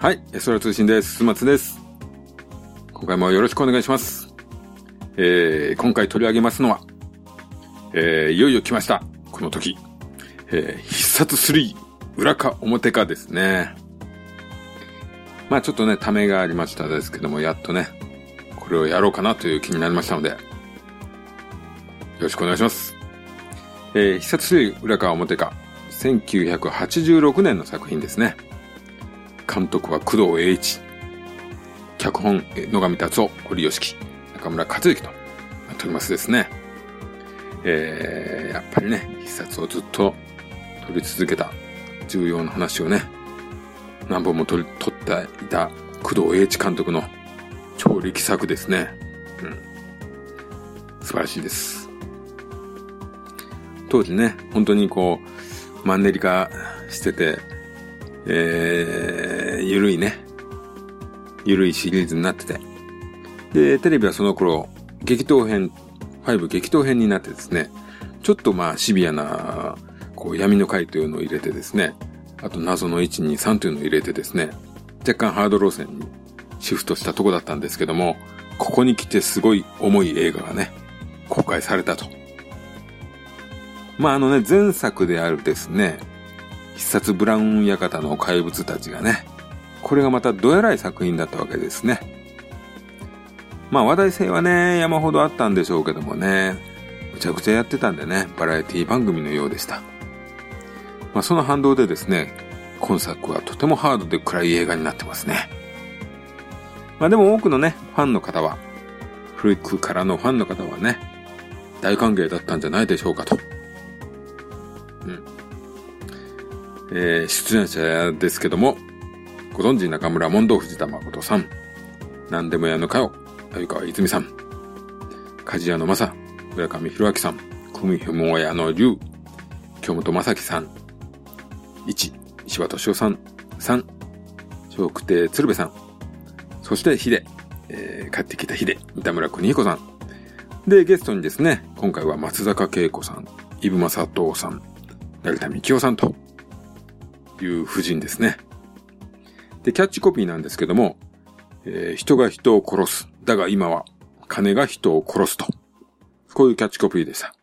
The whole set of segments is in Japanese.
はい、空通信です。す松です。今回もよろしくお願いします。えー、今回取り上げますのは、えー、いよいよ来ました。この時。えー、必殺3、裏か表かですね。まあちょっとね、ためがありましたですけども、やっとね、これをやろうかなという気になりましたので、よろしくお願いします。えー、必殺3、裏か表か、1986年の作品ですね。監督は工藤栄一。脚本、野上達夫、堀吉樹、中村克之となっておりますですね。えー、やっぱりね、必殺をずっと撮り続けた重要な話をね、何本も撮り、撮っていた工藤栄一監督の超力作ですね。うん。素晴らしいです。当時ね、本当にこう、マンネリ化してて、えゆるいね、ゆるいシリーズになってて。で、テレビはその頃、激闘編、5激闘編になってですね、ちょっとまあシビアな、こう闇の回というのを入れてですね、あと謎の1、2、3というのを入れてですね、若干ハード路線にシフトしたとこだったんですけども、ここに来てすごい重い映画がね、公開されたと。まああのね、前作であるですね、必殺ブラウン館の怪物たちがね、これがまたどえらい作品だったわけですね。まあ話題性はね、山ほどあったんでしょうけどもね、むちゃくちゃやってたんでね、バラエティ番組のようでした。まあその反動でですね、今作はとてもハードで暗い映画になってますね。まあでも多くのね、ファンの方は、古くからのファンの方はね、大歓迎だったんじゃないでしょうかと。うん。えー、出演者ですけども、ご存知中村門道藤田誠さん、何でも屋のかよ、鮎川泉さん、梶屋の正、村上弘明さん、組ひも屋の龍、京本正樹さん、一、石場敏夫さん、三、笑福亭鶴瓶さん、そして秀、えー、帰ってきた秀、三田村邦彦さん。で、ゲストにですね、今回は松坂慶子さん、イブマサトさん、成田幹夫さんと、いう夫人ですね。で、キャッチコピーなんですけども、えー、人が人を殺す。だが今は、金が人を殺すと。こういうキャッチコピーでした。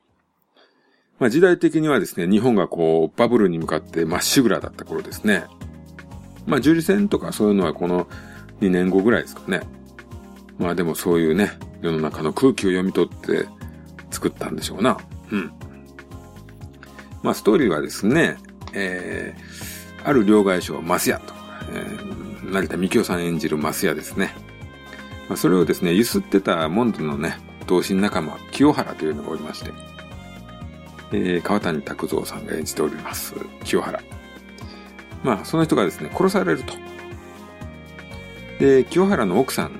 まあ時代的にはですね、日本がこう、バブルに向かってまっしぐらだった頃ですね。まあ樹里線とかそういうのはこの2年後ぐらいですかね。まあでもそういうね、世の中の空気を読み取って作ったんでしょうな。うん。まあストーリーはですね、えー、ある両替商、マスヤと、成田幹夫さん演じるマスヤですね。まあ、それをですね、ゆすってたモンドのね、同心仲間、清原というのがおりまして、えー、川谷拓三さんが演じております、清原。まあ、その人がですね、殺されると。で、清原の奥さん、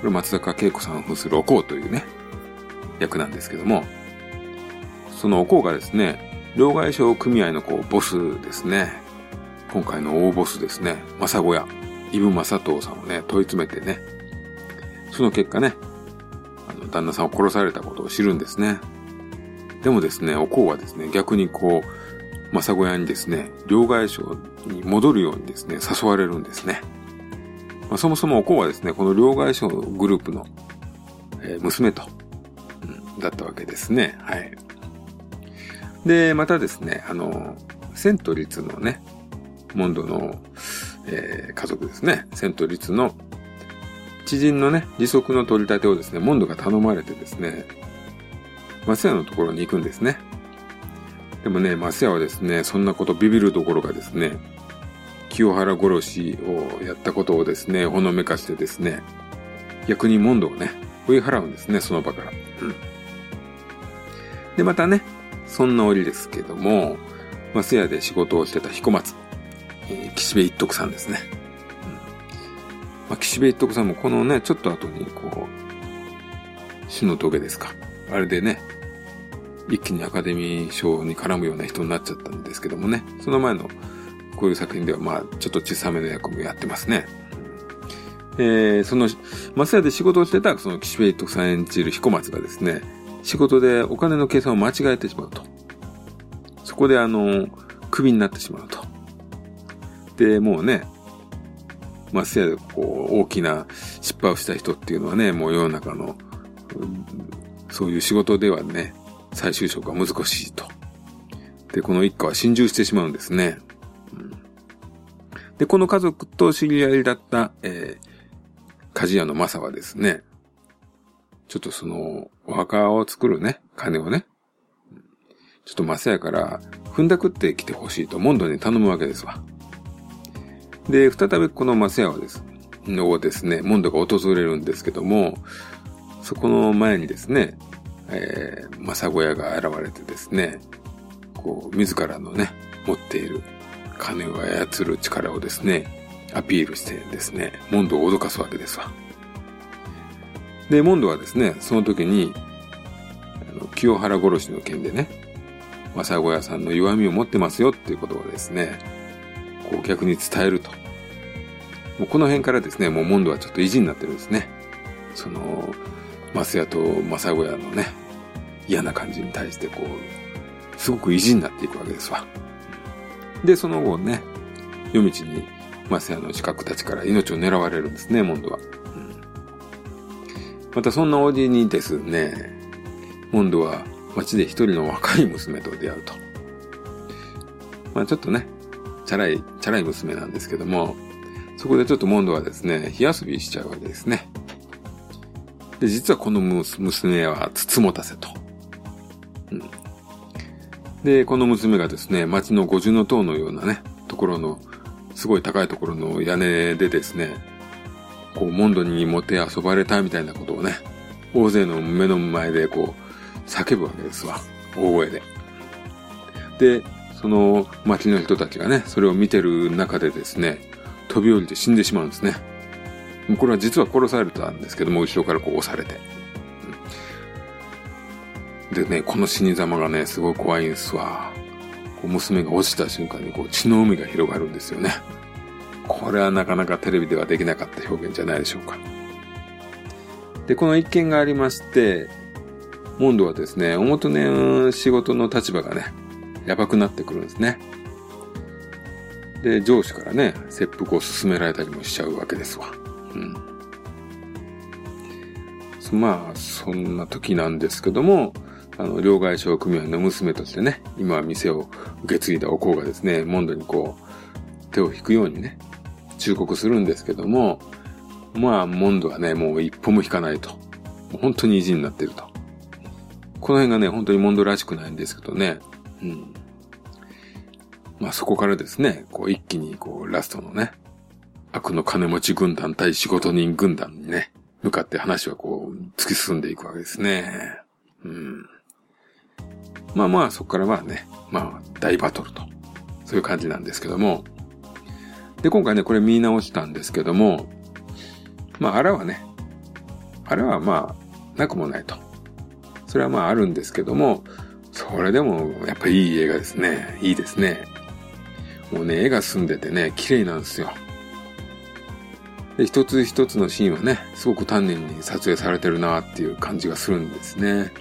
これ松坂慶子さんを扮するおこうというね、役なんですけども、そのおこうがですね、両替商組合のこう、ボスですね。今回の大ボスですね、正子屋、イブ正藤さんをね、問い詰めてね、その結果ね、あの、旦那さんを殺されたことを知るんですね。でもですね、おこうはですね、逆にこう、正子屋にですね、両替商に戻るようにですね、誘われるんですね。まあ、そもそもおこうはですね、この両替商グループの、え、娘と、うん、だったわけですね。はい。で、またですね、あの、セントリツのね、モンドの、えー、家族ですね、セントリツの知人のね、利息の取り立てをですね、モンドが頼まれてですね、マスヤのところに行くんですね。でもね、マスヤはですね、そんなことビビるどころかですね、清原殺しをやったことをですね、ほのめかしてですね、逆にモンドをね、追い払うんですね、その場から。うん。で、またね、そんな折ですけども、マスヤで仕事をしてた彦松。え、岸辺一徳さんですね。うんまあ、岸辺一徳さんもこのね、ちょっと後にこう、死の峠ですか。あれでね、一気にアカデミー賞に絡むような人になっちゃったんですけどもね、その前のこういう作品ではまあ、ちょっと小さめの役もやってますね。えー、その、マスヤで仕事をしてた、その岸辺一徳さん演じる彦松がですね、仕事でお金の計算を間違えてしまうと。そこであの、クビになってしまうと。で、もうね、まあ、せやこう、大きな失敗をした人っていうのはね、もう世の中の、そういう仕事ではね、再就職は難しいと。で、この一家は心中してしまうんですね。うん、で、この家族と知り合いだった、えー、鍛冶屋のマサはですね、ちょっとその、お墓を作るね、金をね、ちょっとマサやから、踏んだくって来てほしいとモンドに頼むわけですわ。で、再びこのマセアはです、をですね、モンドが訪れるんですけども、そこの前にですね、えー、マサゴヤが現れてですね、こう、自らのね、持っている金を操る力をですね、アピールしてですね、モンドを脅かすわけですわ。で、モンドはですね、その時に、あの清原殺しの件でね、マサゴヤさんの弱みを持ってますよっていうことをですね、こう逆に伝えると。もうこの辺からですね、もうモンドはちょっと意地になってるんですね。その、マスヤとマサゴヤのね、嫌な感じに対してこう、すごく意地になっていくわけですわ。で、その後ね、夜道にマスヤの近くたちから命を狙われるんですね、モンドは。うん、またそんなおじにですね、モンドは街で一人の若い娘と出会うと。まあちょっとね、チャラい、チャラい娘なんですけども、そこでちょっとモンドはですね、火遊びしちゃうわけですね。で、実はこの娘はつつもたせと。うん。で、この娘がですね、町の五重塔のようなね、ところの、すごい高いところの屋根でですね、こう、モンドにもて遊ばれたみたいなことをね、大勢の目の前でこう、叫ぶわけですわ。大声で。で、その町の人たちがね、それを見てる中でですね、飛び降りて死んでしまうんですね。これは実は殺されたんですけども、後ろからこう押されて。でね、この死に様がね、すごい怖いんですわ。こう娘が落ちた瞬間にこう血の海が広がるんですよね。これはなかなかテレビではできなかった表現じゃないでしょうか。で、この一件がありまして、モンドはですね、表ね、仕事の立場がね、やばくなってくるんですね。で、上司からね、切腹を勧められたりもしちゃうわけですわ。うん。まあ、そんな時なんですけども、あの、両替商組合の娘としてね、今は店を受け継いだおこうがですね、モンドにこう、手を引くようにね、忠告するんですけども、まあ、モンドはね、もう一歩も引かないと。本当に意地になってると。この辺がね、本当にモンドらしくないんですけどね。うん。まあそこからですね、こう一気にこうラストのね、悪の金持ち軍団対仕事人軍団にね、向かって話はこう突き進んでいくわけですね。うん。まあまあそこからはね、まあ大バトルと。そういう感じなんですけども。で、今回ね、これ見直したんですけども、まああらはね、あれはまあ、なくもないと。それはまああるんですけども、それでもやっぱいい映画ですね。いいですね。もうね、絵が澄んでてね、綺麗なんですよ。で、一つ一つのシーンはね、すごく丹念に撮影されてるなっていう感じがするんですね。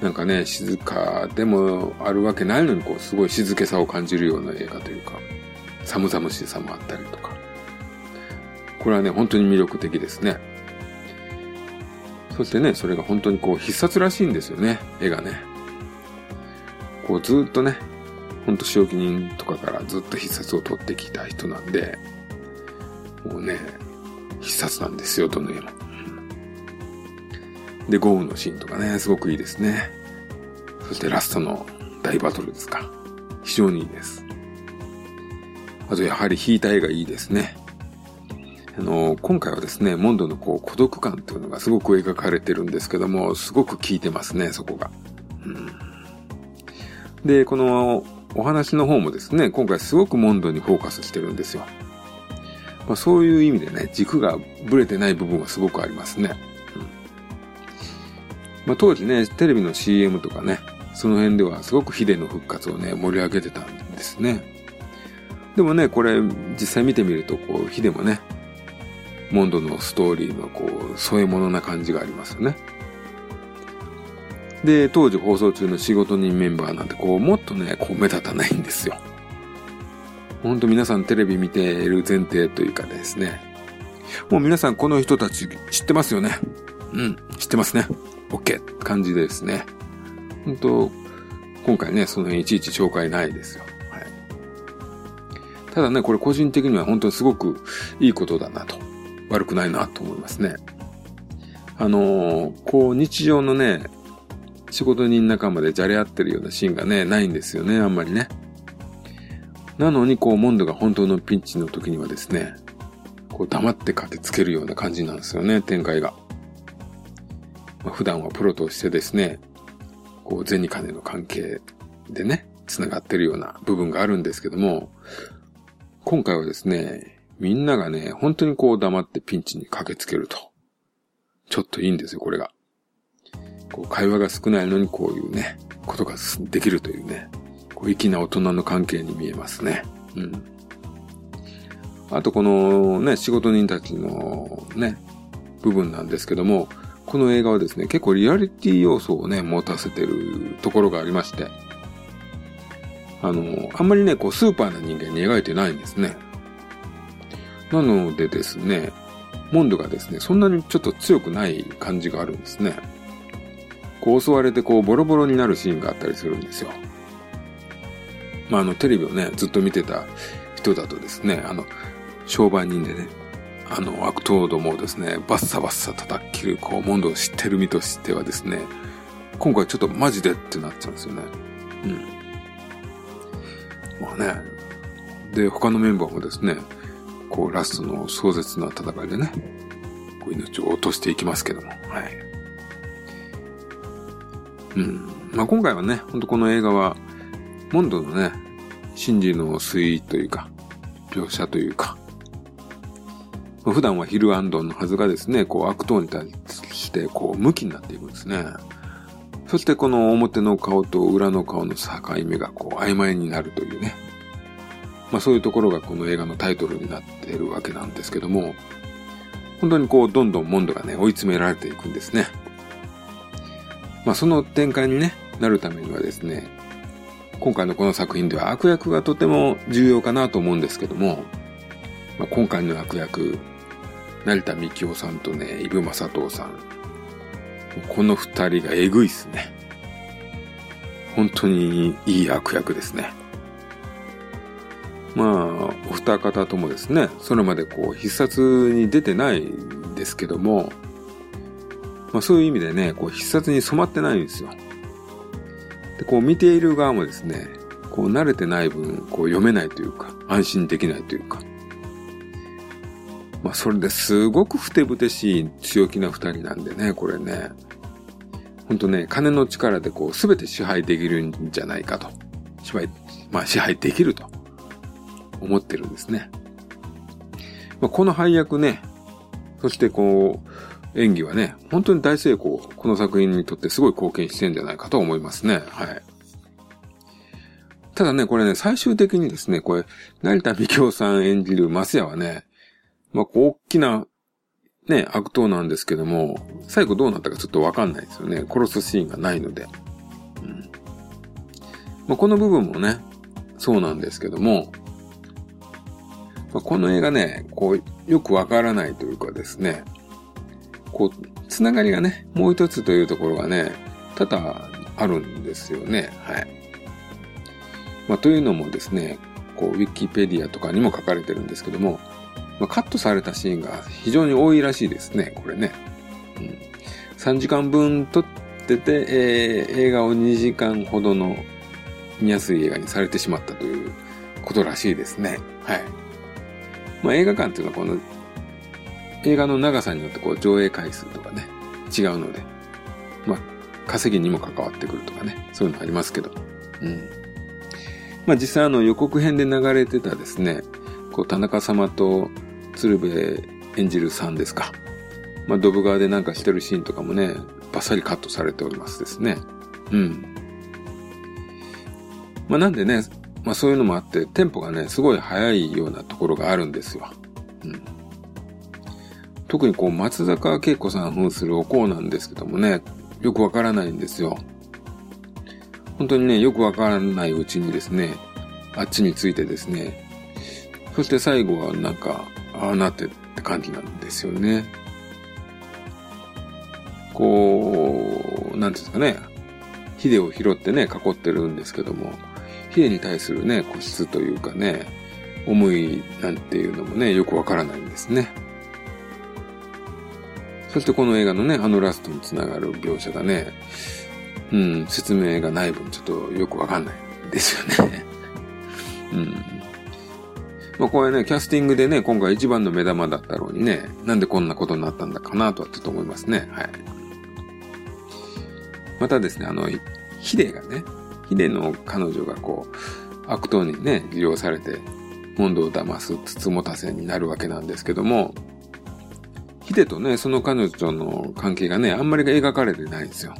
なんかね、静かでもあるわけないのに、こう、すごい静けさを感じるような映画というか、寒々しさもあったりとか。これはね、本当に魅力的ですね。そしてね、それが本当にこう、必殺らしいんですよね、絵がね。こう、ずっとね、ほんと仕置き人とかからずっと必殺を取ってきた人なんで、もうね、必殺なんですよ、どの絵も。で、豪雨のシーンとかね、すごくいいですね。そしてラストの大バトルですか。非常にいいです。あと、やはり引いた絵がいいですね。あの、今回はですね、モンドのこう孤独感というのがすごく描かれてるんですけども、すごく効いてますね、そこが。うん、で、このお話の方もですね、今回すごくモンドにフォーカスしてるんですよ。まあ、そういう意味でね、軸がブレてない部分はすごくありますね。うんまあ、当時ね、テレビの CM とかね、その辺ではすごくヒデの復活をね、盛り上げてたんですね。でもね、これ実際見てみると、こう、ヒデもね、モンドのストーリーのこう、添え物な感じがありますよね。で、当時放送中の仕事人メンバーなんてこう、もっとね、こう目立たないんですよ。本当皆さんテレビ見ている前提というかですね。もう皆さんこの人たち知ってますよね。うん、知ってますね。OK 感じでですね。本当今回ね、その辺いちいち紹介ないですよ。はい。ただね、これ個人的には本当にすごくいいことだなと。悪くないなと思いますね。あのー、こう日常のね、仕事人仲間でじゃれ合ってるようなシーンがね、ないんですよね、あんまりね。なのに、こう、モンドが本当のピンチの時にはですね、こう、黙って駆けつけるような感じなんですよね、展開が。まあ、普段はプロとしてですね、こう、銭金の関係でね、繋がってるような部分があるんですけども、今回はですね、みんながね、本当にこう黙ってピンチに駆けつけると。ちょっといいんですよ、これが。こう会話が少ないのにこういうね、ことができるというね、こう粋な大人の関係に見えますね。うん。あとこのね、仕事人たちのね、部分なんですけども、この映画はですね、結構リアリティ要素をね、持たせてるところがありまして、あの、あんまりね、こう、スーパーな人間に描いてないんですね。なのでですね、モンドがですね、そんなにちょっと強くない感じがあるんですね。こう襲われてこうボロボロになるシーンがあったりするんですよ。まあ、あの、テレビをね、ずっと見てた人だとですね、あの、商売人でね、あの、悪党どもをですね、バッサバッサ叩き切る、こう、モンドを知ってる身としてはですね、今回ちょっとマジでってなっちゃうんですよね。うん。まあね。で、他のメンバーもですね、こう、ラストの壮絶な戦いでね、こう命を落としていきますけども、はい。うん。まあ今回はね、ほんとこの映画は、モンドのね、真理の推移というか、描写というか、普段はヒルアンドンのはずがですね、こう悪党に対して、こう、向きになっていくんですね。そしてこの表の顔と裏の顔の境目がこう曖昧になるというね。まあそういうところがこの映画のタイトルになっているわけなんですけども、本当にこうどんどんモンドがね追い詰められていくんですね。まあその展開にね、なるためにはですね、今回のこの作品では悪役がとても重要かなと思うんですけども、まあ、今回の悪役、成田幹夫さんとね、イブマサトウさん。この二人がえぐいっすね。本当にいい悪役ですね。まあ、お二方ともですね、それまでこう必殺に出てないんですけども、まあそういう意味でね、こう必殺に染まってないんですよ。で、こう見ている側もですね、こう慣れてない分、こう読めないというか、安心できないというか。まあそれですごくふてぶてしい強気な二人なんでね、これね。ほんとね、金の力でこう全て支配できるんじゃないかと。支配、まあ支配できると。思ってるんですね。まあ、この配役ね、そしてこう、演技はね、本当に大成功、この作品にとってすごい貢献してんじゃないかと思いますね。はい。ただね、これね、最終的にですね、これ、成田美京さん演じるマスヤはね、まあ、大きな、ね、悪党なんですけども、最後どうなったかちょっとわかんないですよね。殺すシーンがないので。うん。まあ、この部分もね、そうなんですけども、まあ、この映画ね、こう、よくわからないというかですね、こう、つながりがね、もう一つというところがね、多々あるんですよね。はい。まあ、というのもですね、こう、ウィキペディアとかにも書かれてるんですけども、まあ、カットされたシーンが非常に多いらしいですね、これね。うん、3時間分撮ってて、えー、映画を2時間ほどの見やすい映画にされてしまったということらしいですね。はい。まあ、映画館っていうのはこの映画の長さによってこう上映回数とかね、違うので、まあ、稼ぎにも関わってくるとかね、そういうのありますけど。うん。まあ実際あの予告編で流れてたですね、こう田中様と鶴瓶演じるさんですか。まあドブ川でなんかしてるシーンとかもね、バッサリカットされておりますですね。うん。まあなんでね、まあそういうのもあって、テンポがね、すごい速いようなところがあるんですよ。うん。特にこう、松坂慶子さん扮するお香なんですけどもね、よくわからないんですよ。本当にね、よくわからないうちにですね、あっちについてですね、そして最後はなんか、ああなってって感じなんですよね。こう、なんですかね。ヒデを拾ってね、囲ってるんですけども、ヒデに対するね、固執というかね、思いなんていうのもね、よくわからないんですね。そしてこの映画のね、あのラストにつながる描写がね、うん、説明がない分ちょっとよくわかんないですよね。うん。まあこれね、キャスティングでね、今回一番の目玉だったろうにね、なんでこんなことになったんだかなとはちょっと思いますね。はい。またですね、あの、ヒデがね、ヒデの彼女がこう、悪党にね、利用されて、モンドを騙すつつもたせになるわけなんですけども、ヒデとね、その彼女との関係がね、あんまり描かれてないんですよ。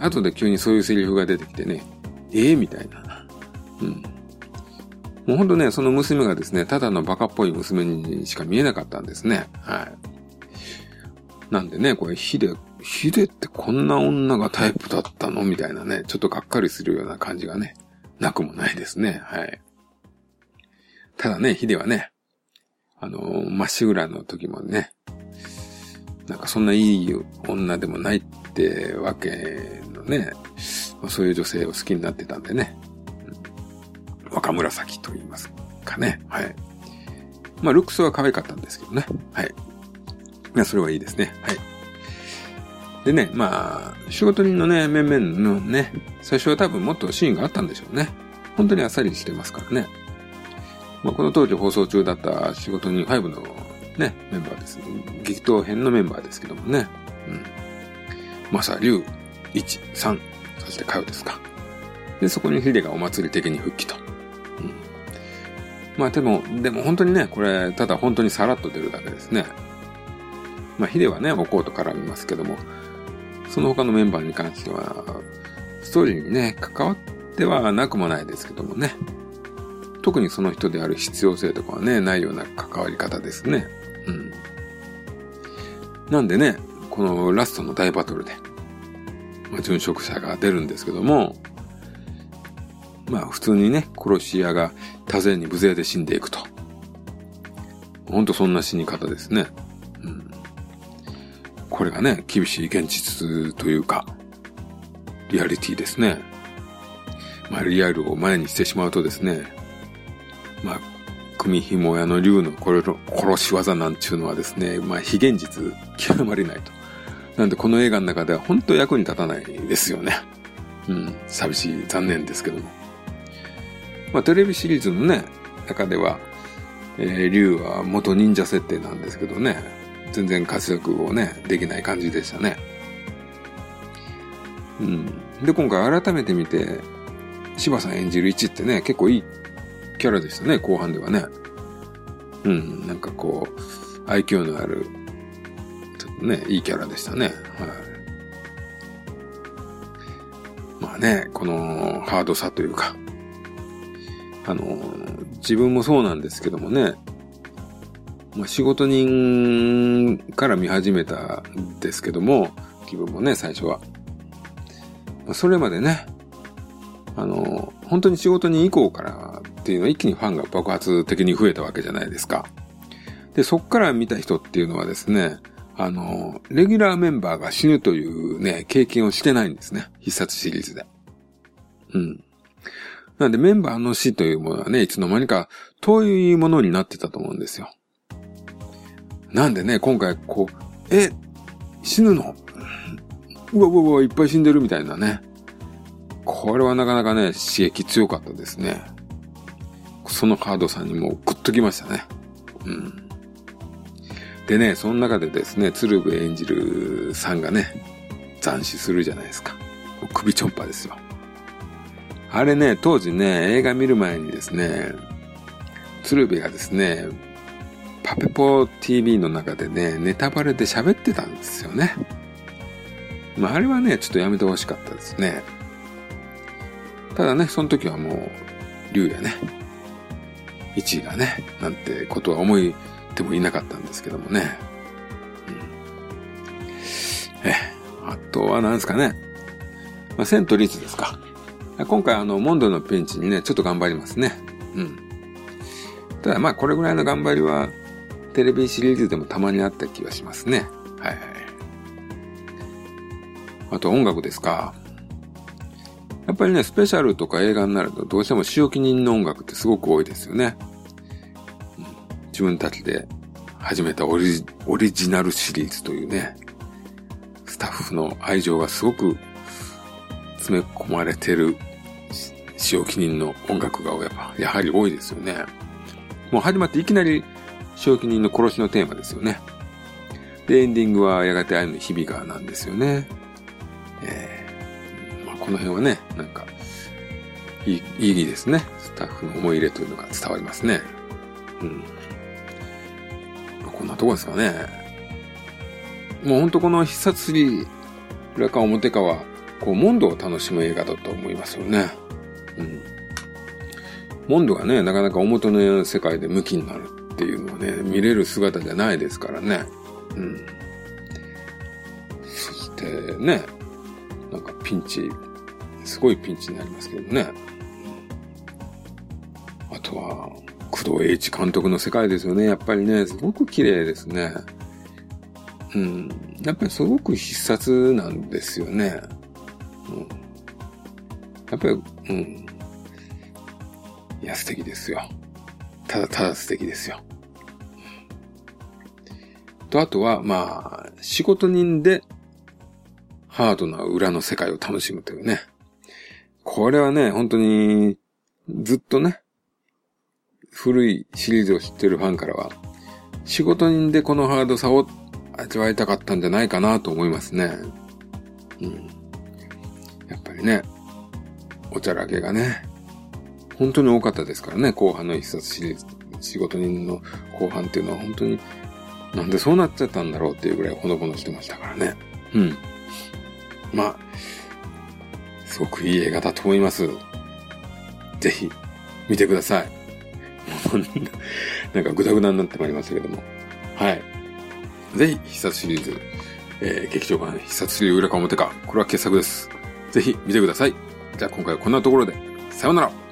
後で急にそういうセリフが出てきてね、ええー、みたいな。うん。もうほんとね、その娘がですね、ただのバカっぽい娘にしか見えなかったんですね。はい。なんでね、これヒデ、ヒデってこんな女がタイプだったの？みたいなね、ちょっとがっかりするような感じがね、なくもないですね。はい。ただね、ヒデはね、あの、まっしぐらの時もね、なんかそんないい女でもないってわけのね、そういう女性を好きになってたんでね。若紫と言いますかね。はい。まあ、ルックスは可愛かったんですけどね。はい。まあ、それはいいですね。はい。でね、まあ、仕事人のね、面々のね、最初は多分もっとシーンがあったんでしょうね。本当にあっさりしてますからね。まあ、この当時放送中だった仕事人5のね、メンバーです。激闘編のメンバーですけどもね。うん。マサ、リュウ、イチ、サン、そしてカヨですか。で、そこにヒデがお祭り的に復帰と。うん。まあでも、でも本当にね、これ、ただ本当にさらっと出るだけですね。まあヒデはね、おこうと絡みますけども、その他のメンバーに関しては、ストーリーにね、関わってはなくもないですけどもね。特にその人である必要性とかはね、ないような関わり方ですね。なんでね、このラストの大バトルで、まあ、殉職者が出るんですけども、まあ普通にね、殺し屋が多勢に無勢で死んでいくと。ほんとそんな死に方ですね。うん。これがね、厳しい現実というか、リアリティですね。まあリアルを前にしてしまうとですね、まあ組紐屋の竜の殺し技なんちゅうのはですね、まあ非現実極まりないと。なんでこの映画の中では本当役に立たないですよね。うん、寂しい、残念ですけども。まあテレビシリーズのね、中では、えー、竜は元忍者設定なんですけどね、全然活躍をね、できない感じでしたね。うん。で、今回改めて見て、柴さん演じる1ってね、結構いいキャラでしたね、後半ではね。うん、なんかこう、愛嬌のある、ちょっとね、いいキャラでしたね。はい。まあね、このハードさというか、あの、自分もそうなんですけどもね、まあ、仕事人から見始めたんですけども、気分もね、最初は。まあ、それまでね、あの、本当に仕事人以降からっていうのは一気にファンが爆発的に増えたわけじゃないですか。で、そっから見た人っていうのはですね、あの、レギュラーメンバーが死ぬというね、経験をしてないんですね。必殺シリーズで。うん。なんでメンバーの死というものはね、いつの間にか遠いものになってたと思うんですよ。なんでね、今回こう、え、死ぬの？うわうわうわ、いっぱい死んでるみたいなね。これはなかなかね、刺激強かったですね。そのカードさんにもグッときましたね。うん。でね、その中でですね、鶴瓶演じるさんがね、斬死するじゃないですか。首ちょんぱですよ。あれね、当時ね、映画見る前にですね、鶴瓶がですね、パペポ TV の中でね、ネタバレで喋ってたんですよね。まあ、あれはね、ちょっとやめてほしかったですね。ただね、その時はもう、竜やね、1位がね、なんてことは思いてもいなかったんですけどもね。うん、え、あとは何ですかね。まあ、セントリーズですか。今回あの、モンドのピンチにね、ちょっと頑張りますね。うん。ただまあこれぐらいの頑張りはテレビシリーズでもたまにあった気がしますね。はいはい。あと音楽ですか。やっぱりね、スペシャルとか映画になるとどうしても仕置き人の音楽ってすごく多いですよね。自分たちで始めたオリオリジナルシリーズというね、スタッフの愛情がすごく詰め込まれてる使用記人の音楽がやっぱ、やはり多いですよね。もう始まっていきなり使用記人の殺しのテーマですよね。で、エンディングはやがて愛の日々がなんですよね。この辺はね、なんか、いい、いいですね。スタッフの思い入れというのが伝わりますね。うん。こんなとこですかね。もうほんとこの必殺3、裏か表かは、こう、モンドを楽しむ映画だと思いますよね。うん。モンドがね、なかなか表の世界で向きになるっていうのはね、見れる姿じゃないですからね。うん。そしてね、なんかピンチ、すごいピンチになりますけどね。あとは、工藤栄一監督の世界ですよね。やっぱりね、すごく綺麗ですね。うん。やっぱりすごく必殺なんですよね。うん。やっぱり、うん。いや、素敵ですよ。ただただ素敵ですよ。と、あとは、まあ、仕事人で、ハードな裏の世界を楽しむというね。これはね、本当に、ずっとね、古いシリーズを知ってるファンからは、仕事人でこのハードさを味わいたかったんじゃないかなと思いますね。うん。やっぱりね、おちゃらけがね、本当に多かったですからね、後半の一冊シリーズ、仕事人の後半っていうのは本当に、なんでそうなっちゃったんだろうっていうぐらいほのぼのしてましたからね。うん。まあ、すごくいい映画だと思います。ぜひ、見てください。なんかグダグダになってまいりましたけども。はい。ぜひ、必殺シリーズ、えー、劇場版必殺シリーズ裏か表か、これは傑作です。ぜひ見てください。じゃあ今回はこんなところで、さようなら。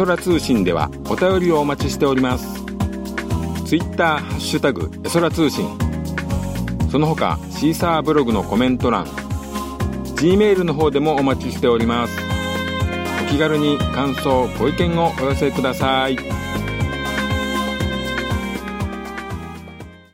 空通信ではお便りをお待ちしております。ツイッターハッシュタグエソラ通信。その他シーサーブログのコメント欄 G メールの方でもお待ちしております。お気軽に感想ご意見をお寄せください。